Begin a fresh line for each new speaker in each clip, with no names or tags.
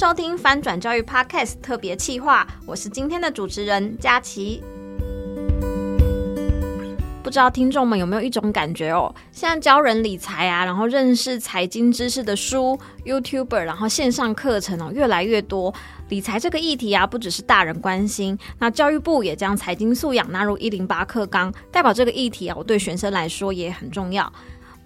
收听翻转教育 Podcast 特别企划，我是今天的主持人佳琪。不知道听众们有没有一种感觉哦？现在教人理财啊，然后认识财经知识的书、YouTuber，然后线上课程哦，越来越多。理财这个议题啊，不只是大人关心，那教育部也将财经素养纳入一零八课纲，代表这个议题啊，我对学生来说也很重要。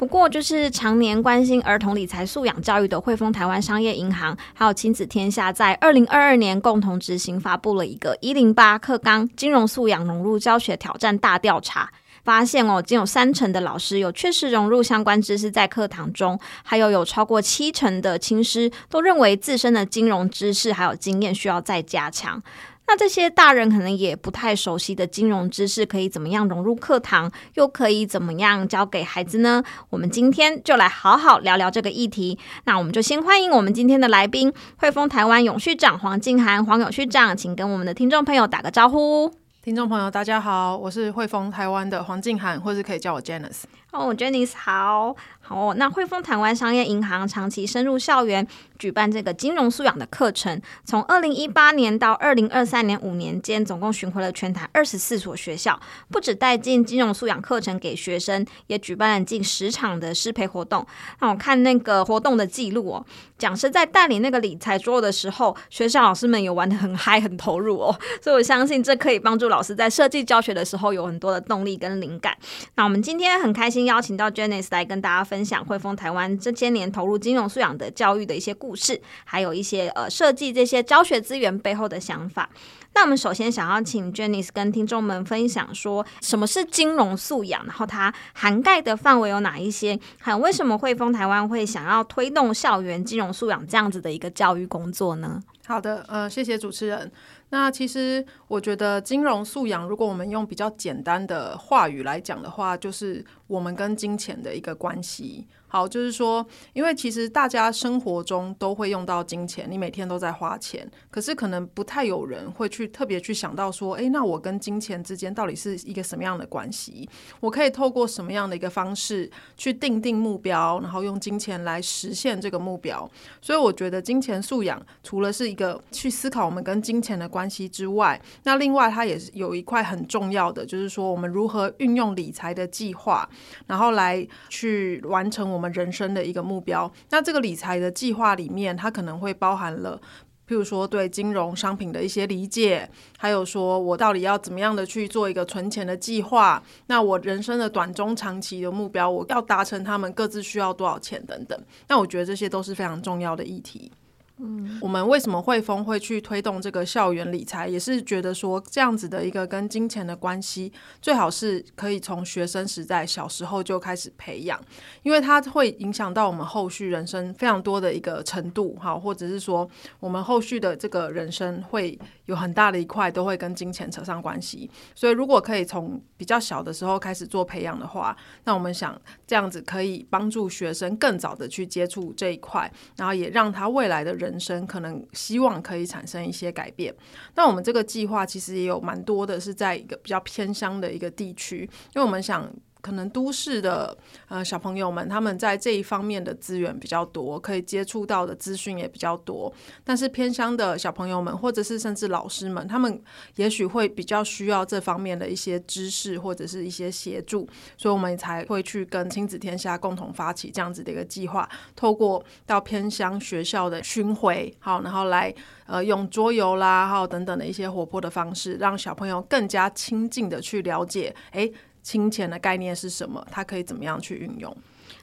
不过，就是常年关心儿童理财素养教育的汇丰台湾商业银行，还有亲子天下，在二零二二年共同执行发布了一个一零八课纲金融素养融入教学挑战大调查。发现哦，仅有三成的老师有确实融入相关知识在课堂中，还有有超过七成的亲师都认为自身的金融知识还有经验需要再加强。那这些大人可能也不太熟悉的金融知识，可以怎么样融入课堂，又可以怎么样教给孩子呢？我们今天就来好好聊聊这个议题。那我们就先欢迎我们今天的来宾，汇丰台湾永续长黄静涵，黄永续长，请跟我们的听众朋友打个招呼。
听众朋友，大家好，我是汇丰台湾的黄静涵，或是可以叫我 Janice。
哦，Janice 好。好，那汇丰台湾商业银行长期深入校园举办这个金融素养的课程，从二零一八年到二零二三年五年间，总共巡回了全台二十四所学校，不止带进金融素养课程给学生，也举办了近十场的师培活动。那我看那个活动的记录哦，讲师在带领那个理财桌的时候，学校老师们有玩的很嗨、很投入哦，所以我相信这可以帮助老师在设计教学的时候有很多的动力跟灵感。那我们今天很开心邀请到 Janice 来跟大家分享。汇丰台湾这些年投入金融素养的教育的一些故事，还有一些呃设计这些教学资源背后的想法。那我们首先想要请 Janice 跟听众们分享说，什么是金融素养，然后它涵盖的范围有哪一些，还有为什么汇丰台湾会想要推动校园金融素养这样子的一个教育工作呢？
好的，呃，谢谢主持人。那其实我觉得金融素养，如果我们用比较简单的话语来讲的话，就是我们跟金钱的一个关系。好，就是说，因为其实大家生活中都会用到金钱，你每天都在花钱，可是可能不太有人会去特别去想到说，诶，那我跟金钱之间到底是一个什么样的关系？我可以透过什么样的一个方式去定定目标，然后用金钱来实现这个目标？所以我觉得金钱素养除了是一个去思考我们跟金钱的关关系之外，那另外它也是有一块很重要的，就是说我们如何运用理财的计划，然后来去完成我们。人生的一个目标，那这个理财的计划里面，它可能会包含了，譬如说对金融商品的一些理解，还有说我到底要怎么样的去做一个存钱的计划，那我人生的短中长期的目标，我要达成他们各自需要多少钱等等，那我觉得这些都是非常重要的议题。嗯，我们为什么汇丰会去推动这个校园理财？也是觉得说这样子的一个跟金钱的关系，最好是可以从学生时代小时候就开始培养，因为它会影响到我们后续人生非常多的一个程度，哈，或者是说我们后续的这个人生会有很大的一块都会跟金钱扯上关系。所以如果可以从比较小的时候开始做培养的话，那我们想这样子可以帮助学生更早的去接触这一块，然后也让他未来的人。生可能希望可以产生一些改变。那我们这个计划其实也有蛮多的，是在一个比较偏乡的一个地区，因为我们想。可能都市的呃小朋友们，他们在这一方面的资源比较多，可以接触到的资讯也比较多。但是偏乡的小朋友们，或者是甚至老师们，他们也许会比较需要这方面的一些知识或者是一些协助，所以我们才会去跟亲子天下共同发起这样子的一个计划，透过到偏乡学校的巡回，好，然后来呃用桌游啦，还有等等的一些活泼的方式，让小朋友更加亲近的去了解，哎。金钱的概念是什么？它可以怎么样去运用？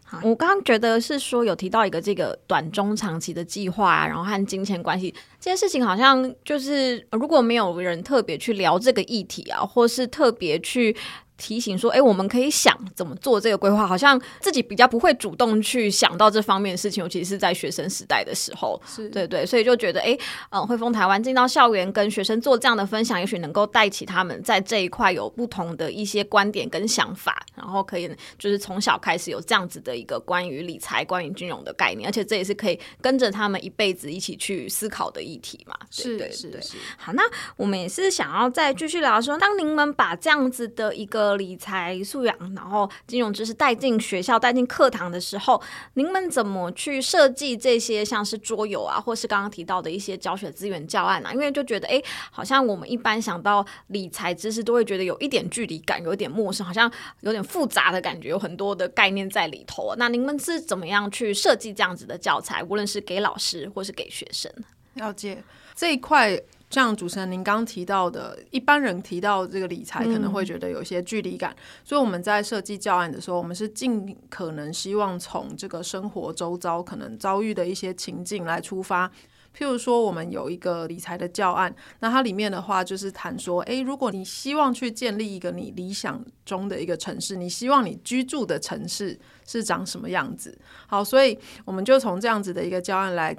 好，我刚刚觉得是说有提到一个这个短中长期的计划啊，然后和金钱关系这件事情，好像就是如果没有人特别去聊这个议题啊，或是特别去。提醒说，哎，我们可以想怎么做这个规划，好像自己比较不会主动去想到这方面的事情，尤其是在学生时代的时候，是。对对，所以就觉得，哎，嗯，汇丰台湾进到校园跟学生做这样的分享，也许能够带起他们在这一块有不同的一些观点跟想法，然后可以就是从小开始有这样子的一个关于理财、关于金融的概念，而且这也是可以跟着他们一辈子一起去思考的议题嘛。对对对，是是是。好，那我们也是想要再继续聊说，当您们把这样子的一个理财素养，然后金融知识带进学校、带进课堂的时候，您们怎么去设计这些像是桌游啊，或是刚刚提到的一些教学资源教案啊？因为就觉得，哎，好像我们一般想到理财知识，都会觉得有一点距离感，有点陌生，好像有点复杂的感觉，有很多的概念在里头。那您们是怎么样去设计这样子的教材？无论是给老师或是给学生？
了解这一块。像主持人您刚提到的，一般人提到这个理财可能会觉得有些距离感，嗯、所以我们在设计教案的时候，我们是尽可能希望从这个生活周遭可能遭遇的一些情境来出发。譬如说，我们有一个理财的教案，那它里面的话就是谈说，诶，如果你希望去建立一个你理想中的一个城市，你希望你居住的城市是长什么样子？好，所以我们就从这样子的一个教案来。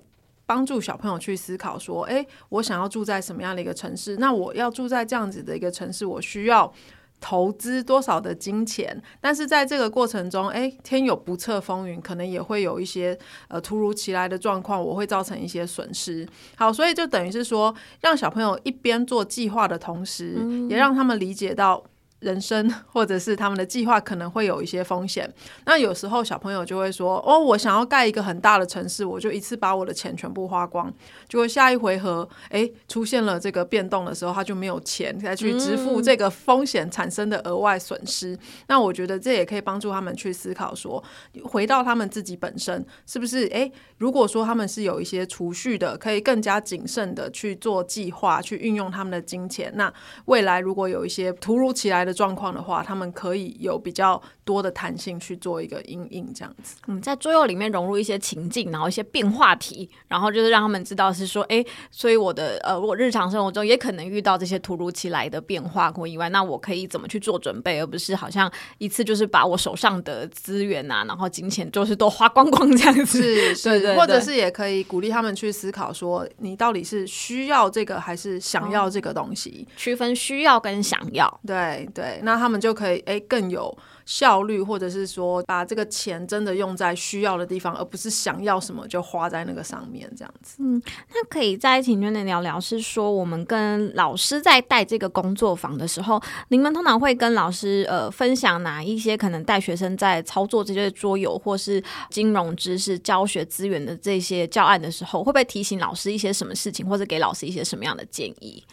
帮助小朋友去思考说：“诶，我想要住在什么样的一个城市？那我要住在这样子的一个城市，我需要投资多少的金钱？但是在这个过程中，诶，天有不测风云，可能也会有一些呃突如其来的状况，我会造成一些损失。好，所以就等于是说，让小朋友一边做计划的同时，也让他们理解到。”人生 或者是他们的计划可能会有一些风险，那有时候小朋友就会说：“哦，我想要盖一个很大的城市，我就一次把我的钱全部花光。”结果下一回合，哎，出现了这个变动的时候，他就没有钱再去支付这个风险产生的额外损失。嗯。那我觉得这也可以帮助他们去思考说，回到他们自己本身，是不是？哎，如果说他们是有一些储蓄的，可以更加谨慎的去做计划，去运用他们的金钱。那未来如果有一些突如其来的状况的话，他们可以有比较多的弹性去做一个阴影这样子。
嗯，在桌游里面融入一些情境，然后一些变化题，然后就是让他们知道是说，哎，所以我的呃，我日常生活中也可能遇到这些突如其来的变化或意外，那我可以怎么去做准备，而不是好像一次就是把我手上的资源啊，然后金钱就是都花光光这样子。
是 是，对对对，或者是也可以鼓励他们去思考说，你到底是需要这个还是想要这个东西，
哦，区分需要跟想要。
对对，对那他们就可以哎更有。效率，或者是说把这个钱真的用在需要的地方，而不是想要什么就花在那个上面，这样子。
嗯，那可以再请娟姐聊聊，是说我们跟老师在带这个工作坊的时候，你们通常会跟老师呃分享哪一些可能带学生在操作这些桌游或是金融知识教学资源的这些教案的时候，会不会提醒老师一些什么事情，或者给老师一些什么样的建议？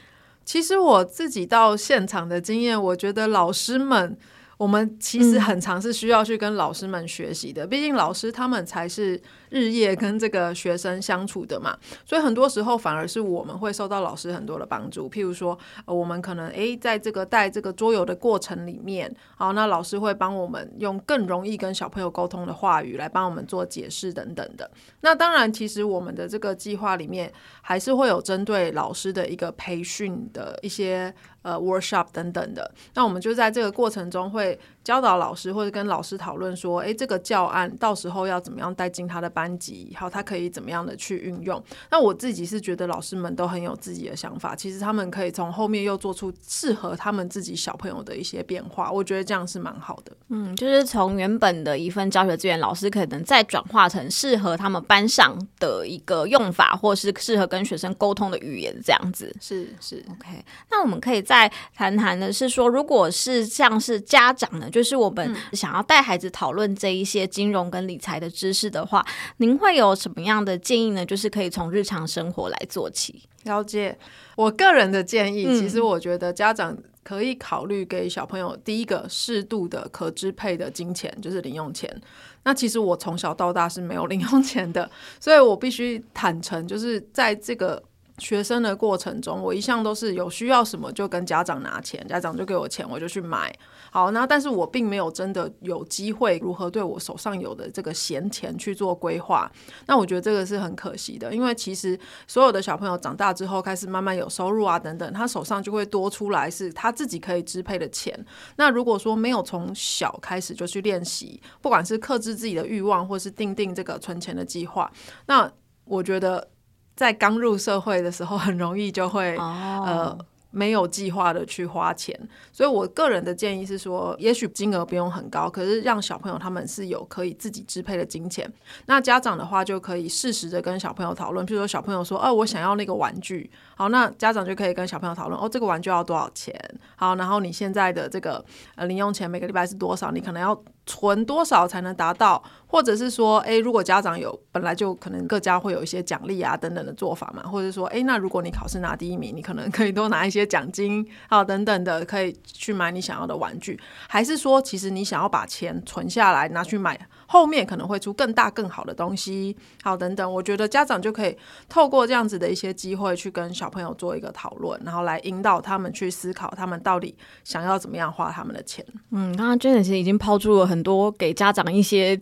其实我自己到现场的经验，我觉得老师们。我们其实很常是需要去跟老师们学习的，毕竟老师他们才是日夜跟这个学生相处的嘛，所以很多时候反而是我们会受到老师很多的帮助。譬如说，我们可能诶，在这个带这个桌游的过程里面，好，那老师会帮我们用更容易跟小朋友沟通的话语来帮我们做解释等等的。那当然，其实我们的这个计划里面还是会有针对老师的一个培训的一些。呃，workshop 等等的，那我们就在这个过程中会教导老师或者跟老师讨论说，诶，这个教案到时候要怎么样带进他的班级，好，他可以怎么样的去运用。那我自己是觉得老师们都很有自己的想法，其实他们可以从后面又做出适合他们自己小朋友的一些变化，我觉得这样是蛮好的。
嗯，就是从原本的一份教学资源，老师可能再转化成适合他们班上的一个用法，或是适合跟学生沟通的语言，这样子。
是是
，OK。那我们可以再谈谈的是说，如果是像是家长呢，就是我们想要带孩子讨论这一些金融跟理财的知识的话，您会有什么样的建议呢？就是可以从日常生活来做起。
了解，我个人的建议，其实我觉得家长可以考虑给小朋友第一个适度的可支配的金钱，就是零用钱。那其实我从小到大是没有零用钱的，所以我必须坦诚，就是在这个。学生的过程中，我一向都是有需要什么就跟家长拿钱，家长就给我钱，我就去买。好，那但是我并没有真的有机会如何对我手上有的这个闲钱去做规划。那我觉得这个是很可惜的，因为其实所有的小朋友长大之后开始慢慢有收入啊等等，他手上就会多出来是他自己可以支配的钱。那如果说没有从小开始就去练习，不管是克制自己的欲望，或是定定这个存钱的计划，那我觉得。在刚入社会的时候，很容易就会、oh. 呃没有计划的去花钱，所以我个人的建议是说，也许金额不用很高，可是让小朋友他们是有可以自己支配的金钱。那家长的话就可以适时的跟小朋友讨论，譬如说小朋友说，哦，我想要那个玩具，好，那家长就可以跟小朋友讨论，哦，这个玩具要多少钱？好，然后你现在的这个呃零用钱每个礼拜是多少？你可能要存多少才能达到？或者是说，诶，如果家长有本来就可能各家会有一些奖励啊等等的做法嘛，或者说，诶，那如果你考试拿第一名，你可能可以多拿一些。奖金好等等的，可以去买你想要的玩具，还是说，其实你想要把钱存下来拿去买后面可能会出更大更好的东西，好等等。我觉得家长就可以透过这样子的一些机会去跟小朋友做一个讨论，然后来引导他们去思考，他们到底想要怎么样花他们的钱。
嗯，刚刚 Janet 其实已经抛出了很很多给家长一些。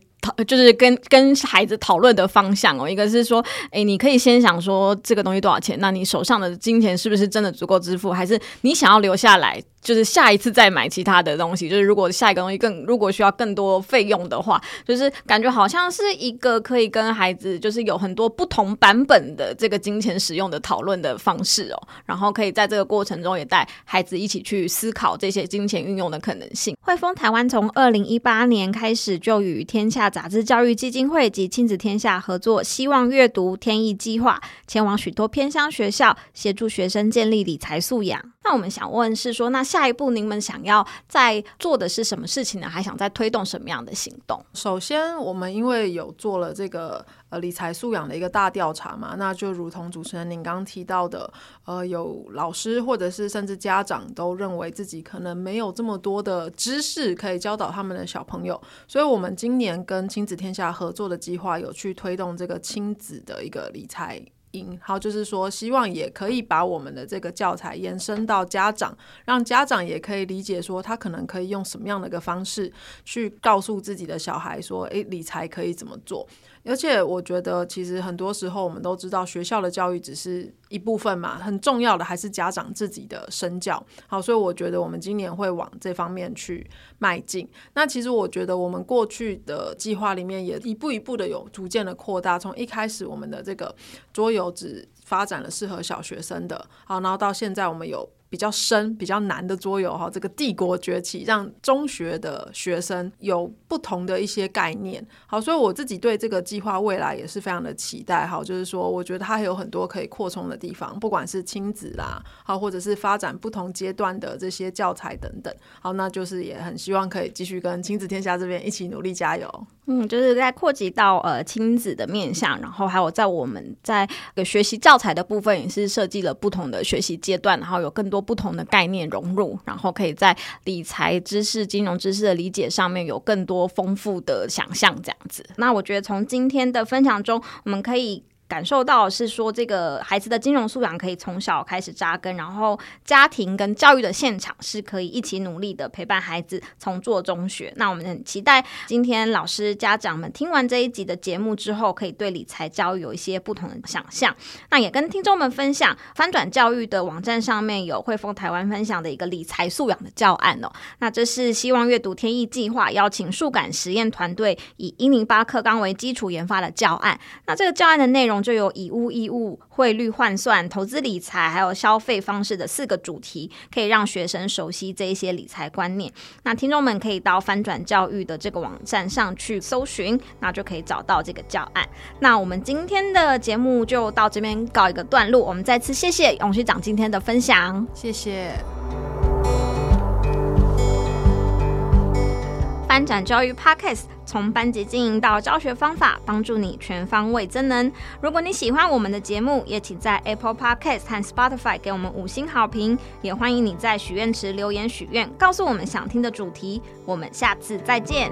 就是跟跟孩子讨论的方向哦，一个是说，哎，你可以先想说这个东西多少钱，那你手上的金钱是不是真的足够支付，还是你想要留下来？就是下一次再买其他的东西，就是如果下一个东西更如果需要更多费用的话，就是感觉好像是一个可以跟孩子就是有很多不同版本的这个金钱使用的讨论的方式哦，然后可以在这个过程中也带孩子一起去思考这些金钱运用的可能性。汇丰台湾从二零一八年开始就与天下杂志教育基金会及亲子天下合作，希望阅读天意计划，前往许多偏乡学校协助学生建立理财素养。那我们想问是说，那下一步你们想要再做的是什么事情呢？还想再推动什么样的行动？
首先，我们因为有做了这个呃理财素养的一个大调查嘛，那就如同主持人您刚刚提到的，呃，有老师或者是甚至家长都认为自己可能没有这么多的知识可以教导他们的小朋友，所以我们今年跟亲子天下合作的计划有去推动这个亲子的一个理财。好，就是说，希望也可以把我们的这个教材延伸到家长，让家长也可以理解说，他可能可以用什么样的一个方式去告诉自己的小孩说，诶，理财可以怎么做。而且我觉得，其实很多时候我们都知道，学校的教育只是一部分嘛，很重要的还是家长自己的身教。好，所以我觉得我们今年会往这方面去迈进。那其实我觉得我们过去的计划里面也一步一步的有逐渐的扩大，从一开始我们的这个桌游只发展了适合小学生的，好，然后到现在我们有。比较深、比较难的桌游哈，这个帝国崛起让中学的学生有不同的一些概念。好，所以我自己对这个计划未来也是非常的期待。哈，就是说，我觉得它还有很多可以扩充的地方，不管是亲子啦，好，或者是发展不同阶段的这些教材等等。好，那就是也很希望可以继续跟亲子天下这边一起努力加油。
嗯，就是在扩及到呃亲子的面向，然后还有在我们在学习教材的部分，也是设计了不同的学习阶段，然后有更多不同的概念融入，然后可以在理财知识、金融知识的理解上面有更多丰富的想象，这样子。那我觉得从今天的分享中，我们可以。感受到是说，这个孩子的金融素养可以从小开始扎根，然后家庭跟教育的现场是可以一起努力的陪伴孩子从做中学。那我们很期待今天老师家长们听完这一集的节目之后，可以对理财教育有一些不同的想象。那也跟听众们分享，翻转教育的网站上面有汇丰台湾分享的一个理财素养的教案哦。那这是希望阅读天意计划邀请数感实验团队以一零八课纲为基础研发的教案。那这个教案的内容容。就有以物易物、汇率换算、投资理财，还有消费方式的四个主题，可以让学生熟悉这一些理财观念。那听众们可以到翻转教育的这个网站上去搜寻，那就可以找到这个教案。那我们今天的节目就到这边告一个段落。我们再次谢谢永续长今天的分享，
谢谢。
翻转教育 Podcast。从班级经营到教学方法，帮助你全方位增能。如果你喜欢我们的节目，也请在 Apple Podcast 和 Spotify 给我们五星好评。也欢迎你在许愿池留言许愿，告诉我们想听的主题。我们下次再见。